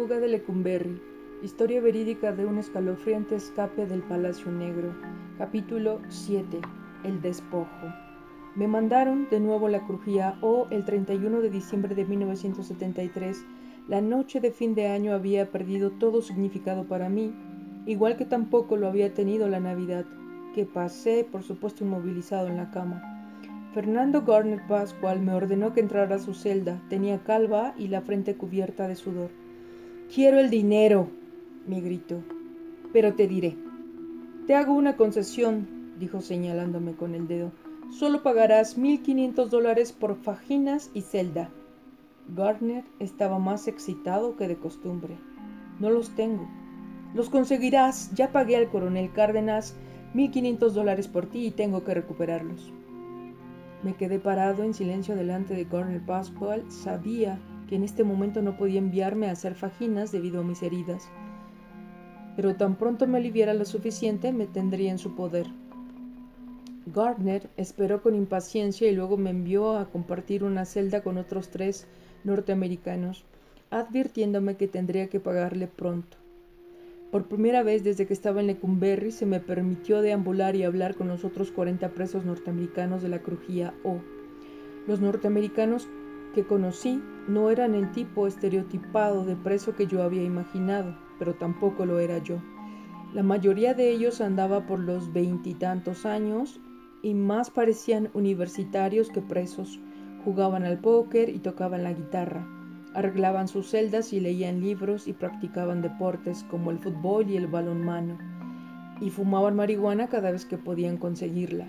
fuga de Lecumberri. Historia verídica de un escalofriante escape del Palacio Negro. Capítulo 7. El despojo. Me mandaron de nuevo la crujía o el 31 de diciembre de 1973. La noche de fin de año había perdido todo significado para mí, igual que tampoco lo había tenido la Navidad, que pasé, por supuesto, inmovilizado en la cama. Fernando Garner Pascual me ordenó que entrara a su celda. Tenía calva y la frente cubierta de sudor. Quiero el dinero, me gritó. Pero te diré. Te hago una concesión, dijo señalándome con el dedo. Solo pagarás mil quinientos dólares por fajinas y celda. Gardner estaba más excitado que de costumbre. No los tengo. Los conseguirás. Ya pagué al coronel Cárdenas mil quinientos dólares por ti y tengo que recuperarlos. Me quedé parado en silencio delante de Cornel Pascual. Sabía que en este momento no podía enviarme a hacer fajinas debido a mis heridas. Pero tan pronto me aliviara lo suficiente, me tendría en su poder. Gardner esperó con impaciencia y luego me envió a compartir una celda con otros tres norteamericanos, advirtiéndome que tendría que pagarle pronto. Por primera vez desde que estaba en Lecumberri se me permitió deambular y hablar con los otros 40 presos norteamericanos de la crujía O. Los norteamericanos que conocí no eran el tipo estereotipado de preso que yo había imaginado, pero tampoco lo era yo. La mayoría de ellos andaba por los veintitantos años y más parecían universitarios que presos. Jugaban al póker y tocaban la guitarra. Arreglaban sus celdas y leían libros y practicaban deportes como el fútbol y el balonmano. Y fumaban marihuana cada vez que podían conseguirla.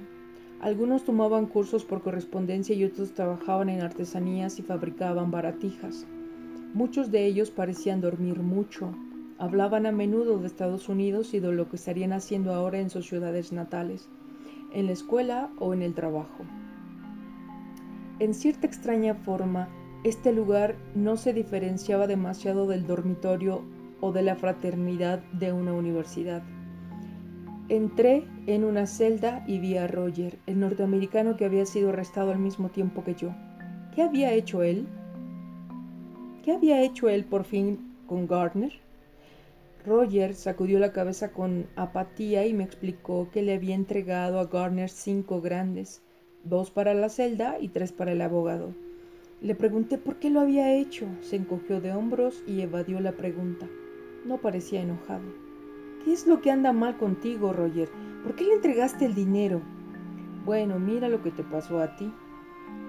Algunos tomaban cursos por correspondencia y otros trabajaban en artesanías y fabricaban baratijas. Muchos de ellos parecían dormir mucho. Hablaban a menudo de Estados Unidos y de lo que estarían haciendo ahora en sus ciudades natales, en la escuela o en el trabajo. En cierta extraña forma, este lugar no se diferenciaba demasiado del dormitorio o de la fraternidad de una universidad. Entré en una celda y vi a Roger, el norteamericano que había sido arrestado al mismo tiempo que yo. ¿Qué había hecho él? ¿Qué había hecho él por fin con Gardner? Roger sacudió la cabeza con apatía y me explicó que le había entregado a Gardner cinco grandes, dos para la celda y tres para el abogado. Le pregunté por qué lo había hecho. Se encogió de hombros y evadió la pregunta. No parecía enojado. ¿Qué es lo que anda mal contigo, Roger? ¿Por qué le entregaste el dinero? Bueno, mira lo que te pasó a ti.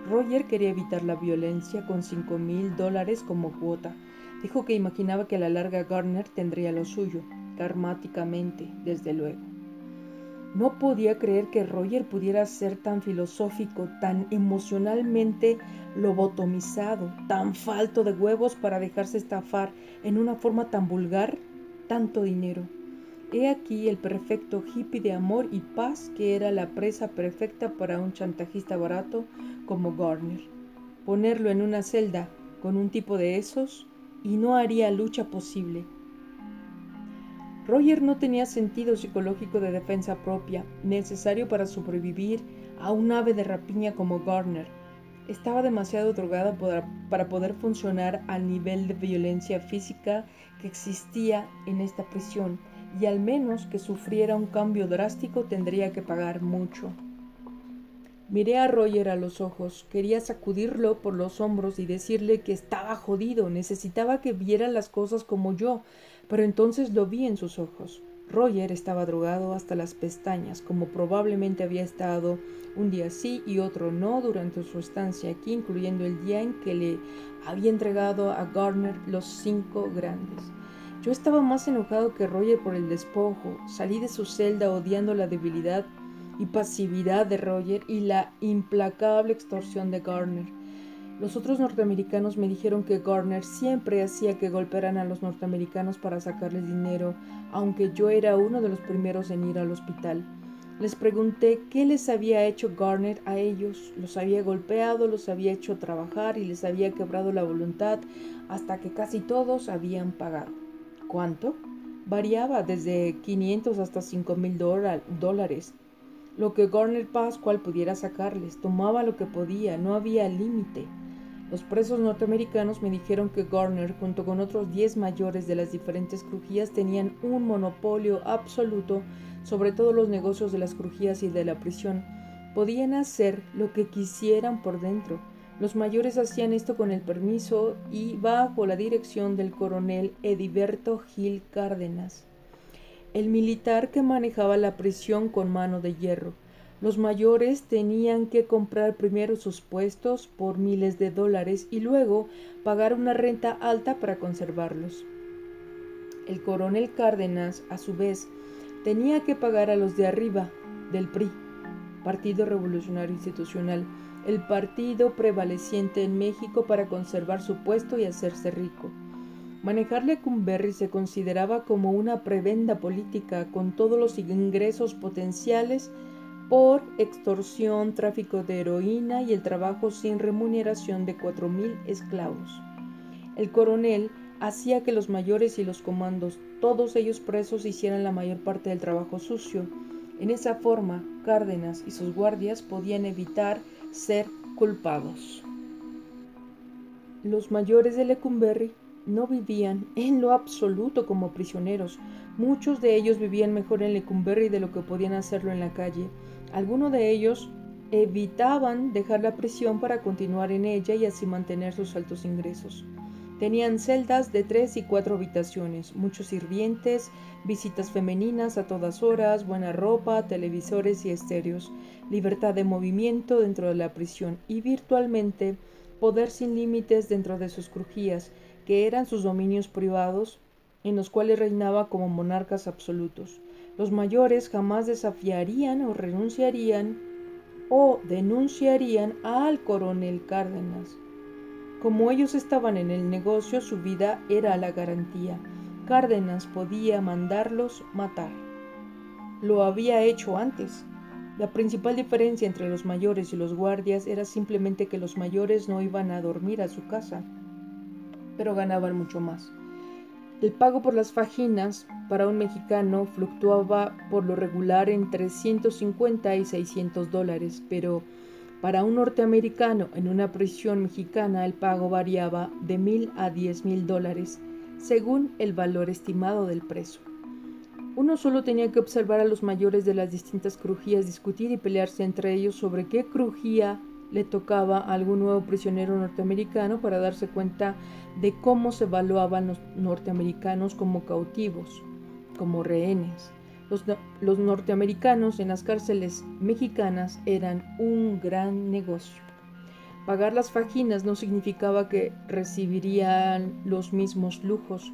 Roger quería evitar la violencia con cinco mil dólares como cuota. Dijo que imaginaba que a la larga Garner tendría lo suyo, karmáticamente, desde luego. No podía creer que Roger pudiera ser tan filosófico, tan emocionalmente lobotomizado, tan falto de huevos para dejarse estafar en una forma tan vulgar, tanto dinero. He aquí el perfecto hippie de amor y paz que era la presa perfecta para un chantajista barato como Garner. Ponerlo en una celda con un tipo de esos y no haría lucha posible. Roger no tenía sentido psicológico de defensa propia, necesario para sobrevivir a un ave de rapiña como Garner. Estaba demasiado drogada para poder funcionar al nivel de violencia física que existía en esta prisión, y al menos que sufriera un cambio drástico tendría que pagar mucho. Miré a Roger a los ojos, quería sacudirlo por los hombros y decirle que estaba jodido, necesitaba que viera las cosas como yo, pero entonces lo vi en sus ojos. Roger estaba drogado hasta las pestañas, como probablemente había estado un día sí y otro no durante su estancia aquí, incluyendo el día en que le había entregado a Gardner los cinco grandes. Yo estaba más enojado que Roger por el despojo. Salí de su celda odiando la debilidad y pasividad de Roger y la implacable extorsión de Gardner. Los otros norteamericanos me dijeron que Garner siempre hacía que golpearan a los norteamericanos para sacarles dinero, aunque yo era uno de los primeros en ir al hospital. Les pregunté qué les había hecho Garner a ellos. Los había golpeado, los había hecho trabajar y les había quebrado la voluntad hasta que casi todos habían pagado. ¿Cuánto? Variaba desde 500 hasta 5 mil dólares. Lo que Garner Pascual pudiera sacarles, tomaba lo que podía, no había límite. Los presos norteamericanos me dijeron que Garner, junto con otros 10 mayores de las diferentes crujías, tenían un monopolio absoluto sobre todos los negocios de las crujías y de la prisión. Podían hacer lo que quisieran por dentro. Los mayores hacían esto con el permiso y bajo la dirección del coronel Ediberto Gil Cárdenas, el militar que manejaba la prisión con mano de hierro. Los mayores tenían que comprar primero sus puestos por miles de dólares y luego pagar una renta alta para conservarlos. El coronel Cárdenas, a su vez, tenía que pagar a los de arriba del PRI, Partido Revolucionario Institucional, el partido prevaleciente en México para conservar su puesto y hacerse rico. Manejar Lecumberri se consideraba como una prebenda política con todos los ingresos potenciales por extorsión, tráfico de heroína y el trabajo sin remuneración de cuatro mil esclavos. El coronel hacía que los mayores y los comandos, todos ellos presos, hicieran la mayor parte del trabajo sucio. En esa forma, Cárdenas y sus guardias podían evitar ser culpados. Los mayores de Lecumberri no vivían en lo absoluto como prisioneros. Muchos de ellos vivían mejor en Lecumberri de lo que podían hacerlo en la calle. Algunos de ellos evitaban dejar la prisión para continuar en ella y así mantener sus altos ingresos. Tenían celdas de tres y cuatro habitaciones, muchos sirvientes, visitas femeninas a todas horas, buena ropa, televisores y estéreos, libertad de movimiento dentro de la prisión y virtualmente poder sin límites dentro de sus crujías, que eran sus dominios privados, en los cuales reinaba como monarcas absolutos. Los mayores jamás desafiarían o renunciarían o denunciarían al coronel Cárdenas. Como ellos estaban en el negocio, su vida era la garantía. Cárdenas podía mandarlos matar. Lo había hecho antes. La principal diferencia entre los mayores y los guardias era simplemente que los mayores no iban a dormir a su casa, pero ganaban mucho más. El pago por las fajinas para un mexicano fluctuaba por lo regular entre 150 y 600 dólares, pero para un norteamericano en una prisión mexicana el pago variaba de mil a diez mil dólares, según el valor estimado del preso. Uno solo tenía que observar a los mayores de las distintas crujías discutir y pelearse entre ellos sobre qué crujía le tocaba a algún nuevo prisionero norteamericano para darse cuenta de cómo se evaluaban los norteamericanos como cautivos, como rehenes. Los, norteamericanos en las cárceles mexicanas eran un gran negocio. Pagar las fajinas no significaba que recibirían los mismos lujos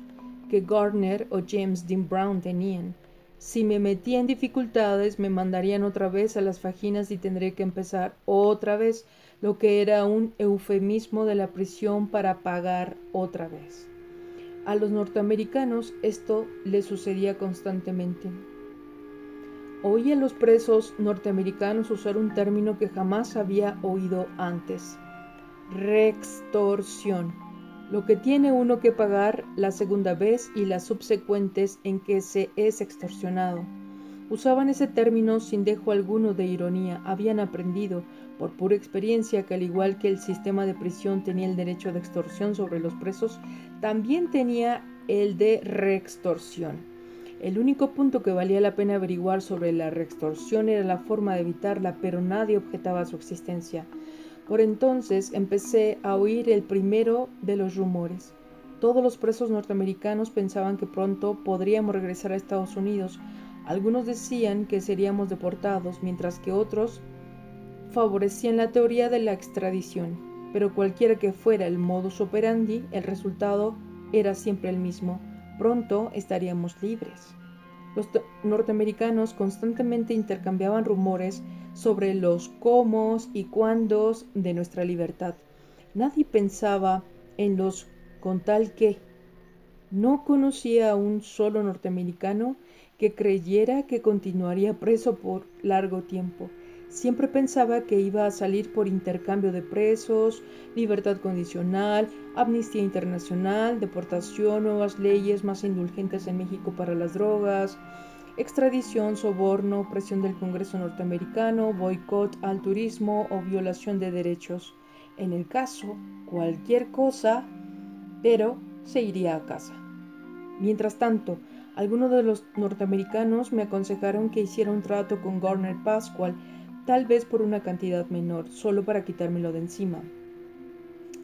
que Gardner o James Dean Brown tenían. Si me metía en dificultades, me mandarían otra vez a las fajinas y tendré que empezar otra vez, lo que era un eufemismo de la prisión para pagar otra vez. A los norteamericanos esto les sucedía constantemente. Oí a los presos norteamericanos usar un término que jamás había oído antes, rextorsión lo que tiene uno que pagar la segunda vez y las subsecuentes en que se es extorsionado. Usaban ese término sin dejo alguno de ironía, habían aprendido, por pura experiencia, que al igual que el sistema de prisión tenía el derecho de extorsión sobre los presos, también tenía el de reextorsión. El único punto que valía la pena averiguar sobre la reextorsión era la forma de evitarla, pero nadie objetaba su existencia. Por entonces empecé a oír el primero de los rumores. Todos los presos norteamericanos pensaban que pronto podríamos regresar a Estados Unidos. Algunos decían que seríamos deportados, mientras que otros favorecían la teoría de la extradición. Pero cualquiera que fuera el modus operandi, el resultado era siempre el mismo. Pronto estaríamos libres. Los norteamericanos constantemente intercambiaban rumores sobre los cómo y cuándos de nuestra libertad. Nadie pensaba en los con tal que. No conocía a un solo norteamericano que creyera que continuaría preso por largo tiempo. Siempre pensaba que iba a salir por intercambio de presos, libertad condicional, amnistía internacional, deportación, nuevas leyes más indulgentes en México para las drogas, extradición, soborno, presión del Congreso norteamericano, boicot al turismo o violación de derechos. en el caso, cualquier cosa, pero se iría a casa. Mientras tanto, algunos de los norteamericanos me aconsejaron que hiciera un trato con Garner Pascual, tal vez por una cantidad menor, solo para quitármelo de encima.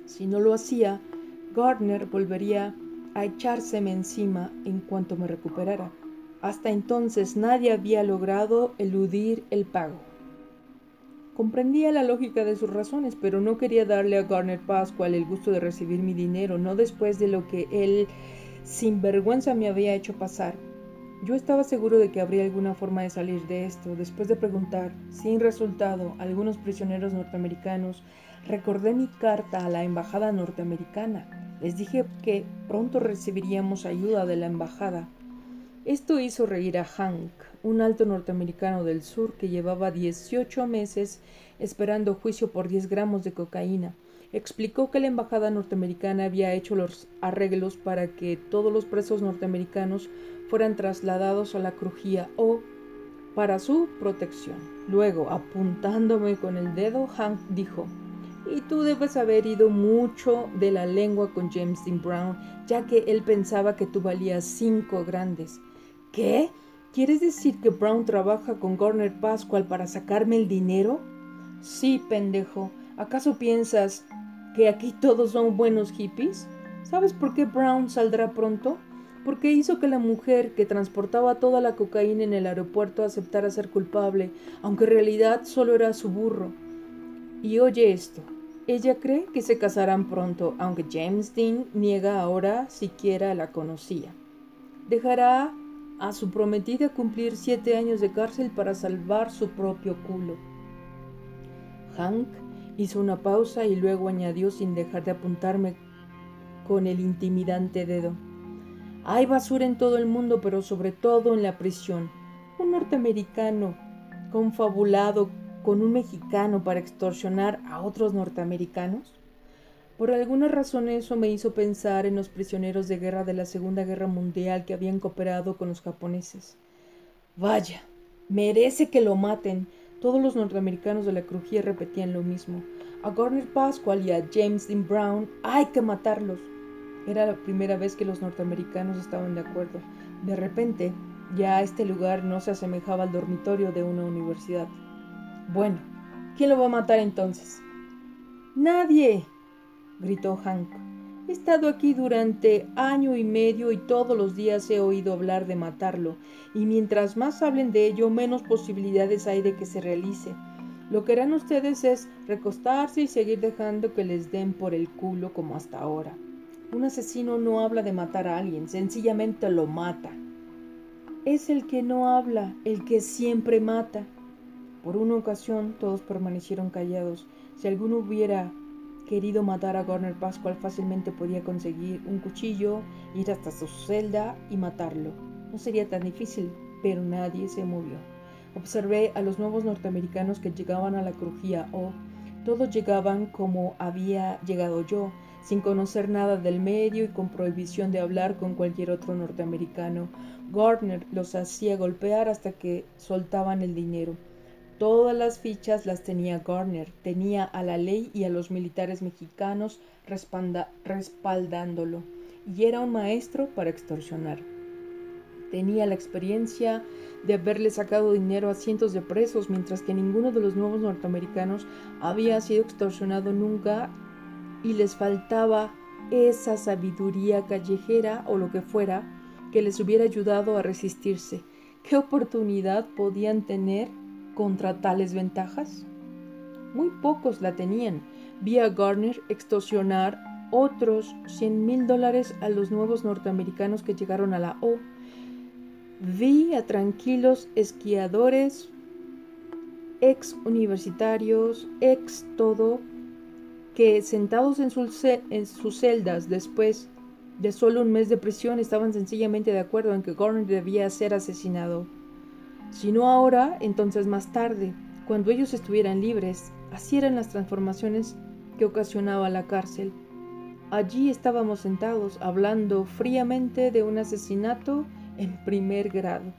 Si no lo hacía, Gardner volvería a echárseme encima en cuanto me recuperara. Hasta entonces nadie había logrado eludir el pago. Comprendía la lógica de sus razones, pero no quería darle a Garner Pascual el gusto de recibir mi dinero, no después de lo que él sin vergüenza me había hecho pasar. Yo estaba seguro de que habría alguna forma de salir de esto. Después de preguntar, sin resultado, a algunos prisioneros norteamericanos, recordé mi carta a la embajada norteamericana. Les dije que pronto recibiríamos ayuda de la embajada. Esto hizo reír a Hank, un alto norteamericano del sur que llevaba 18 meses esperando juicio por 10 gramos de cocaína. Explicó que la embajada norteamericana había hecho los arreglos para que todos los presos norteamericanos fueran trasladados a la crujía o para su protección. Luego, apuntándome con el dedo, Hank dijo, y tú debes haber ido mucho de la lengua con James Dean Brown, ya que él pensaba que tú valías cinco grandes. ¿Qué? ¿Quieres decir que Brown trabaja con Garner Pascual para sacarme el dinero? Sí, pendejo. ¿Acaso piensas que aquí todos son buenos hippies? ¿Sabes por qué Brown saldrá pronto? Porque hizo que la mujer que transportaba toda la cocaína en el aeropuerto aceptara ser culpable, aunque en realidad solo era su burro. Y oye esto, ella cree que se casarán pronto, aunque James Dean niega ahora siquiera la conocía. Dejará a su prometida cumplir siete años de cárcel para salvar su propio culo. Hank hizo una pausa y luego añadió sin dejar de apuntarme con el intimidante dedo. Hay basura en todo el mundo, pero sobre todo en la prisión. Un norteamericano confabulado con un mexicano para extorsionar a otros norteamericanos. Por alguna razón eso me hizo pensar en los prisioneros de guerra de la Segunda Guerra Mundial que habían cooperado con los japoneses. Vaya, merece que lo maten. Todos los norteamericanos de la crujía repetían lo mismo. A Garner Pascual y a James Dean Brown hay que matarlos. Era la primera vez que los norteamericanos estaban de acuerdo. De repente, ya este lugar no se asemejaba al dormitorio de una universidad. Bueno, ¿quién lo va a matar entonces? Nadie, gritó Hank. He estado aquí durante año y medio y todos los días he oído hablar de matarlo, y mientras más hablen de ello, menos posibilidades hay de que se realice. Lo que harán ustedes es recostarse y seguir dejando que les den por el culo como hasta ahora. Un asesino no habla de matar a alguien, sencillamente lo mata. Es el que no habla, el que siempre mata. Por una ocasión todos permanecieron callados. Si alguno hubiera querido matar a Garner Pascual, fácilmente podía conseguir un cuchillo, ir hasta su celda y matarlo. No sería tan difícil, pero nadie se movió. Observé a los nuevos norteamericanos que llegaban a la crujía o todos llegaban como había llegado yo, sin conocer nada del medio y con prohibición de hablar con cualquier otro norteamericano. Gardner los hacía golpear hasta que soltaban el dinero. Todas las fichas las tenía Garner, tenía a la ley y a los militares mexicanos respaldándolo, y era un maestro para extorsionar. Tenía la experiencia de haberle sacado dinero a cientos de presos, mientras que ninguno de los nuevos norteamericanos había sido extorsionado nunca y les faltaba esa sabiduría callejera o lo que fuera que les hubiera ayudado a resistirse. ¿Qué oportunidad podían tener contra tales ventajas? Muy pocos la tenían. Vi a Garner extorsionar otros 100 mil dólares a los nuevos norteamericanos que llegaron a la O. Vi a tranquilos esquiadores, ex universitarios, ex todo, que sentados en, sus celdas después de solo un mes de prisión estaban sencillamente de acuerdo en que Garner debía ser asesinado. Si no ahora, entonces más tarde, cuando ellos estuvieran libres. Así eran las transformaciones que ocasionaba la cárcel. Allí estábamos sentados hablando fríamente de un asesinato en primer grado.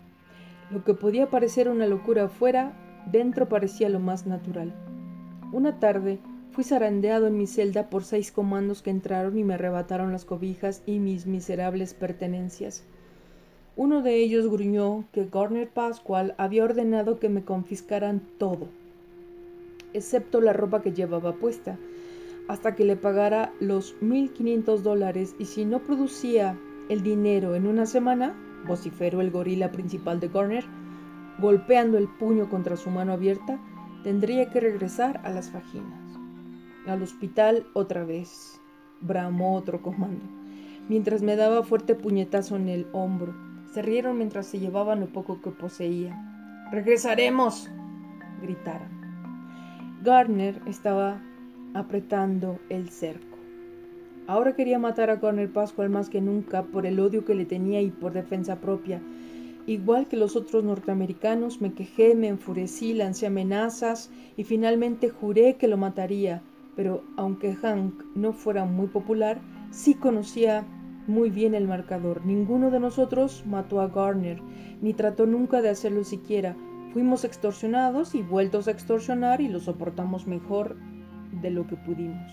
Lo que podía parecer una locura afuera, dentro parecía lo más natural. Una tarde Fui zarandeado en mi celda por seis comandos que entraron y me arrebataron las cobijas y mis miserables pertenencias. Uno de ellos gruñó que Garner Pascual había ordenado que me confiscaran todo, excepto la ropa que llevaba puesta, hasta que le pagara los 1.500 dólares y si no producía el dinero en una semana, vociferó el gorila principal de Garner, golpeando el puño contra su mano abierta, tendría que regresar a las fajinas. Al hospital otra vez, bramó otro comando, mientras me daba fuerte puñetazo en el hombro. Se rieron mientras se llevaban lo poco que poseía. ¡Regresaremos! gritaron. Garner estaba apretando el cerco. Ahora quería matar a Garner Pascual más que nunca por el odio que le tenía y por defensa propia. Igual que los otros norteamericanos, me quejé, me enfurecí, lancé amenazas y finalmente juré que lo mataría pero aunque Hank no fuera muy popular, sí conocía muy bien el marcador. Ninguno de nosotros mató a Garner, ni trató nunca de hacerlo siquiera. Fuimos extorsionados y vueltos a extorsionar y lo soportamos mejor de lo que pudimos.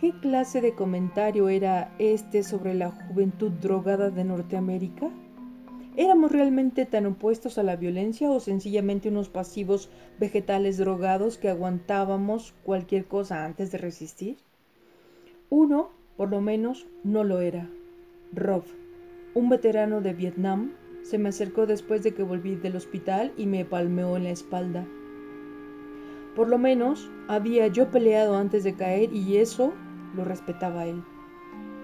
¿Qué clase de comentario era este sobre la juventud drogada de Norteamérica? ¿Éramos realmente tan opuestos a la violencia o sencillamente unos pasivos vegetales drogados que aguantábamos cualquier cosa antes de resistir? Uno, por lo menos, no lo era. Rob, un veterano de Vietnam, se me acercó después de que volví del hospital y me palmeó en la espalda. Por lo menos había yo peleado antes de caer y eso lo respetaba él.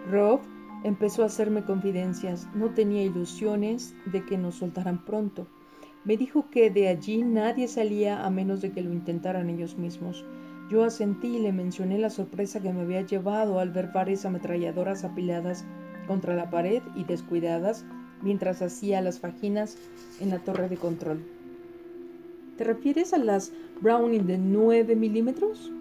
Rob Empezó a hacerme confidencias. No tenía ilusiones de que nos soltaran pronto. Me dijo que de allí nadie salía a menos de que lo intentaran ellos mismos. Yo asentí y le mencioné la sorpresa que me había llevado al ver varias ametralladoras apiladas contra la pared y descuidadas mientras hacía las fajinas en la torre de control. ¿Te refieres a las Browning de 9 milímetros?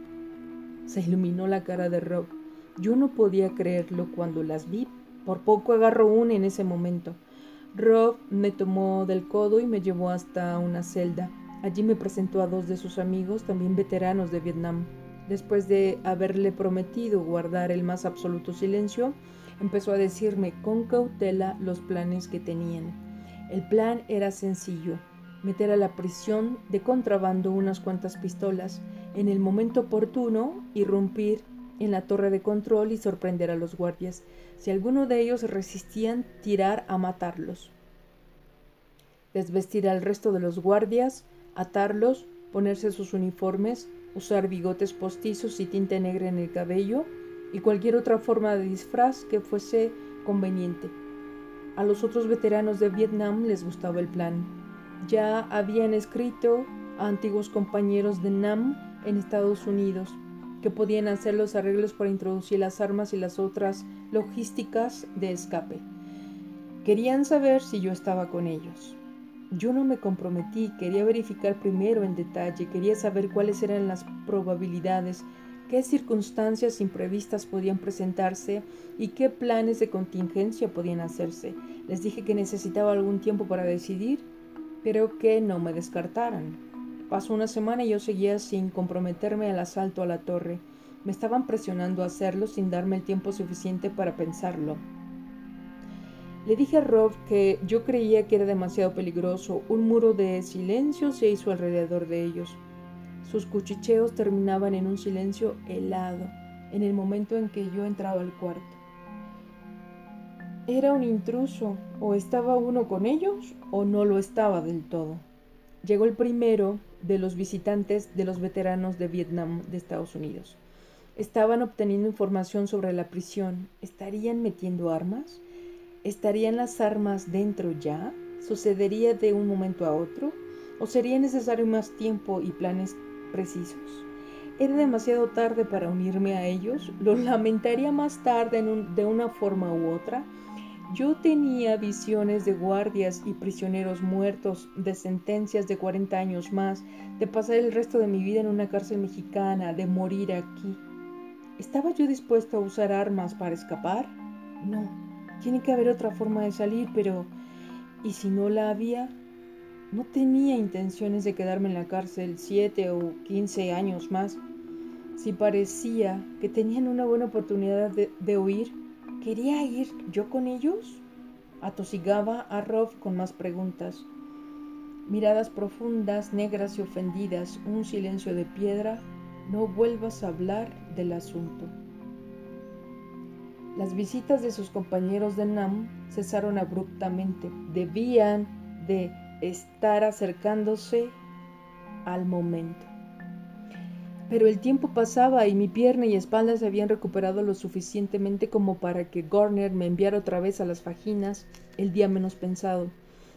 Se iluminó la cara de Rob. Yo no podía creerlo cuando las vi. Por poco agarro una en ese momento. Rob me tomó del codo y me llevó hasta una celda. Allí me presentó a dos de sus amigos, también veteranos de Vietnam. Después de haberle prometido guardar el más absoluto silencio, empezó a decirme con cautela los planes que tenían. El plan era sencillo, meter a la prisión de contrabando unas cuantas pistolas, en el momento oportuno irrumpir en la torre de control y sorprender a los guardias. Si alguno de ellos resistían, tirar a matarlos. Desvestir al resto de los guardias, atarlos, ponerse sus uniformes, usar bigotes postizos y tinta negra en el cabello y cualquier otra forma de disfraz que fuese conveniente. A los otros veteranos de Vietnam les gustaba el plan. Ya habían escrito a antiguos compañeros de Nam en Estados Unidos que podían hacer los arreglos para introducir las armas y las otras logísticas de escape. Querían saber si yo estaba con ellos. Yo no me comprometí, quería verificar primero en detalle, quería saber cuáles eran las probabilidades, qué circunstancias imprevistas podían presentarse y qué planes de contingencia podían hacerse. Les dije que necesitaba algún tiempo para decidir, pero que no me descartaran. Pasó una semana y yo seguía sin comprometerme al asalto a la torre. Me estaban presionando a hacerlo sin darme el tiempo suficiente para pensarlo. Le dije a Rob que yo creía que era demasiado peligroso. Un muro de silencio se hizo alrededor de ellos. Sus cuchicheos terminaban en un silencio helado en el momento en que yo entraba al cuarto. ¿Era un intruso? ¿O estaba uno con ellos? ¿O no lo estaba del todo? Llegó el primero de los visitantes de los veteranos de Vietnam de Estados Unidos. Estaban obteniendo información sobre la prisión. ¿Estarían metiendo armas? ¿Estarían las armas dentro ya? ¿Sucedería de un momento a otro? ¿O sería necesario más tiempo y planes precisos? Era demasiado tarde para unirme a ellos. Lo lamentaría más tarde de una forma u otra. Yo tenía visiones de guardias y prisioneros muertos, de sentencias de 40 años más, de pasar el resto de mi vida en una cárcel mexicana, de morir aquí. ¿Estaba yo dispuesto a usar armas para escapar? No, tiene que haber otra forma de salir, pero ¿y si no la había? No tenía intenciones de quedarme en la cárcel siete o quince años más. Si parecía que tenían una buena oportunidad de, de huir, ¿quería ir yo con ellos? Atosigaba a Rob con más preguntas. Miradas profundas, negras y ofendidas, un silencio de piedra, no vuelvas a hablar del asunto. Las visitas de sus compañeros de Nam cesaron abruptamente. Debían de estar acercándose al momento. Pero el tiempo pasaba y mi pierna y espalda se habían recuperado lo suficientemente como para que Garner me enviara otra vez a las fajinas el día menos pensado.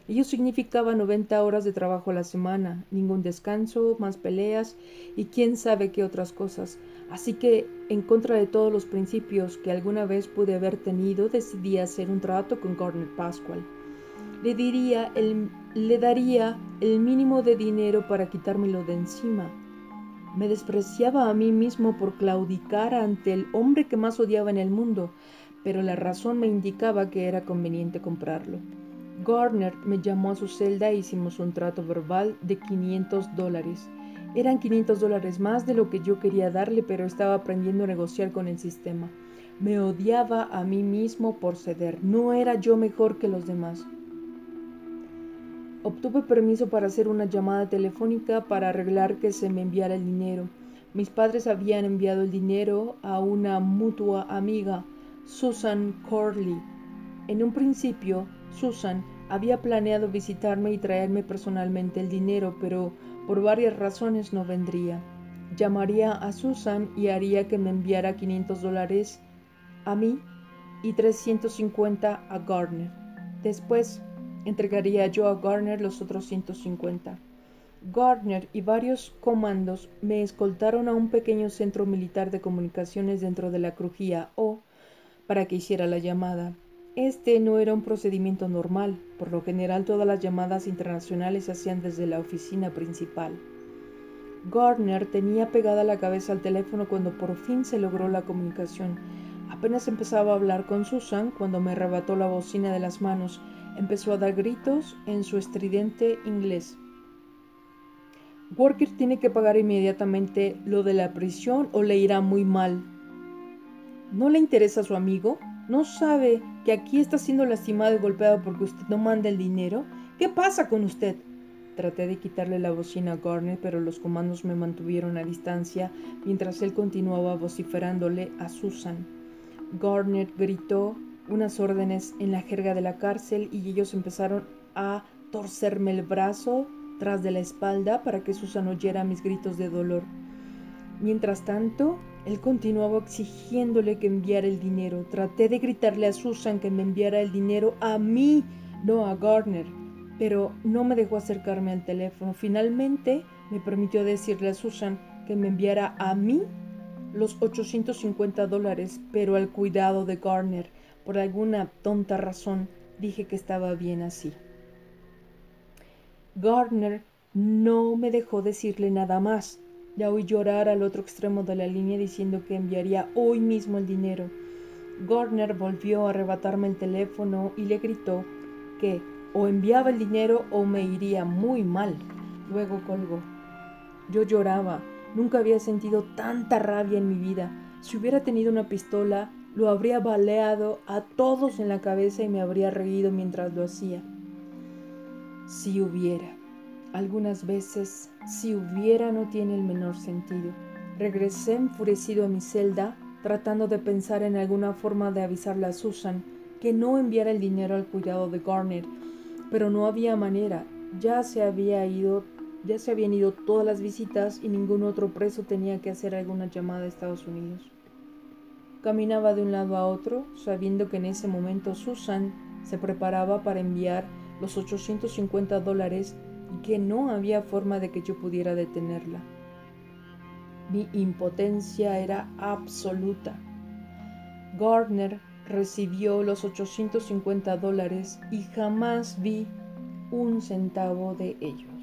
Ello significaba 90 horas de trabajo a la semana, ningún descanso, más peleas y quién sabe qué otras cosas. Así que, en contra de todos los principios que alguna vez pude haber tenido, decidí hacer un trato con Garner Pascual. Le, diría el, le daría el mínimo de dinero para quitármelo de encima me despreciaba a mí mismo por claudicar ante el hombre que más odiaba en el mundo, pero la razón me indicaba que era conveniente comprarlo. Garner me llamó a su celda e hicimos un trato verbal de 500 dólares. Eran 500 dólares más de lo que yo quería darle, pero estaba aprendiendo a negociar con el sistema. Me odiaba a mí mismo por ceder. No era yo mejor que los demás. Obtuve permiso para hacer una llamada telefónica para arreglar que se me enviara el dinero. Mis padres habían enviado el dinero a una mutua amiga, Susan Corley. En un principio, Susan había planeado visitarme y traerme personalmente el dinero, pero por varias razones no vendría. Llamaría a Susan y haría que me enviara 500 dólares a mí y 350 a Gardner. Después entregaría yo a Garner los otros 150. Gardner y varios comandos me escoltaron a un pequeño centro militar de comunicaciones dentro de la crujía o para que hiciera la llamada. Este no era un procedimiento normal, por lo general todas las llamadas internacionales se hacían desde la oficina principal. Gardner tenía pegada la cabeza al teléfono cuando por fin se logró la comunicación. Apenas empezaba a hablar con Susan cuando me arrebató la bocina de las manos empezó a dar gritos en su estridente inglés. Walker tiene que pagar inmediatamente lo de la prisión o le irá muy mal. ¿No le interesa a su amigo? ¿No sabe que aquí está siendo lastimado y golpeado porque usted no manda el dinero? ¿Qué pasa con usted? Traté de quitarle la bocina a Garner, pero los comandos me mantuvieron a distancia mientras él continuaba vociferándole a Susan. Garnet gritó unas órdenes en la jerga de la cárcel y ellos empezaron a torcerme el brazo tras de la espalda para que Susan oyera mis gritos de dolor. Mientras tanto, él continuaba exigiéndole que enviara el dinero. Traté de gritarle a Susan que me enviara el dinero a mí, no a Gardner, pero no me dejó acercarme al teléfono. Finalmente me permitió decirle a Susan que me enviara a mí los 850 dólares, pero al cuidado de Gardner. Por alguna tonta razón dije que estaba bien así. Gardner no me dejó decirle nada más. Ya oí llorar al otro extremo de la línea diciendo que enviaría hoy mismo el dinero. Gardner volvió a arrebatarme el teléfono y le gritó que o enviaba el dinero o me iría muy mal. Luego colgó. Yo lloraba. Nunca había sentido tanta rabia en mi vida. Si hubiera tenido una pistola, lo habría baleado a todos en la cabeza y me habría reído mientras lo hacía. Si hubiera. Algunas veces, si hubiera no tiene el menor sentido. Regresé enfurecido a mi celda, tratando de pensar en alguna forma de avisarle a Susan que no enviara el dinero al cuidado de Garner, pero no había manera. Ya se había ido, ya se habían ido todas las visitas y ningún otro preso tenía que hacer alguna llamada a Estados Unidos. Caminaba de un lado a otro, sabiendo que en ese momento Susan se preparaba para enviar los 850 dólares y que no había forma de que yo pudiera detenerla. Mi impotencia era absoluta. Gardner recibió los 850 dólares y jamás vi un centavo de ellos.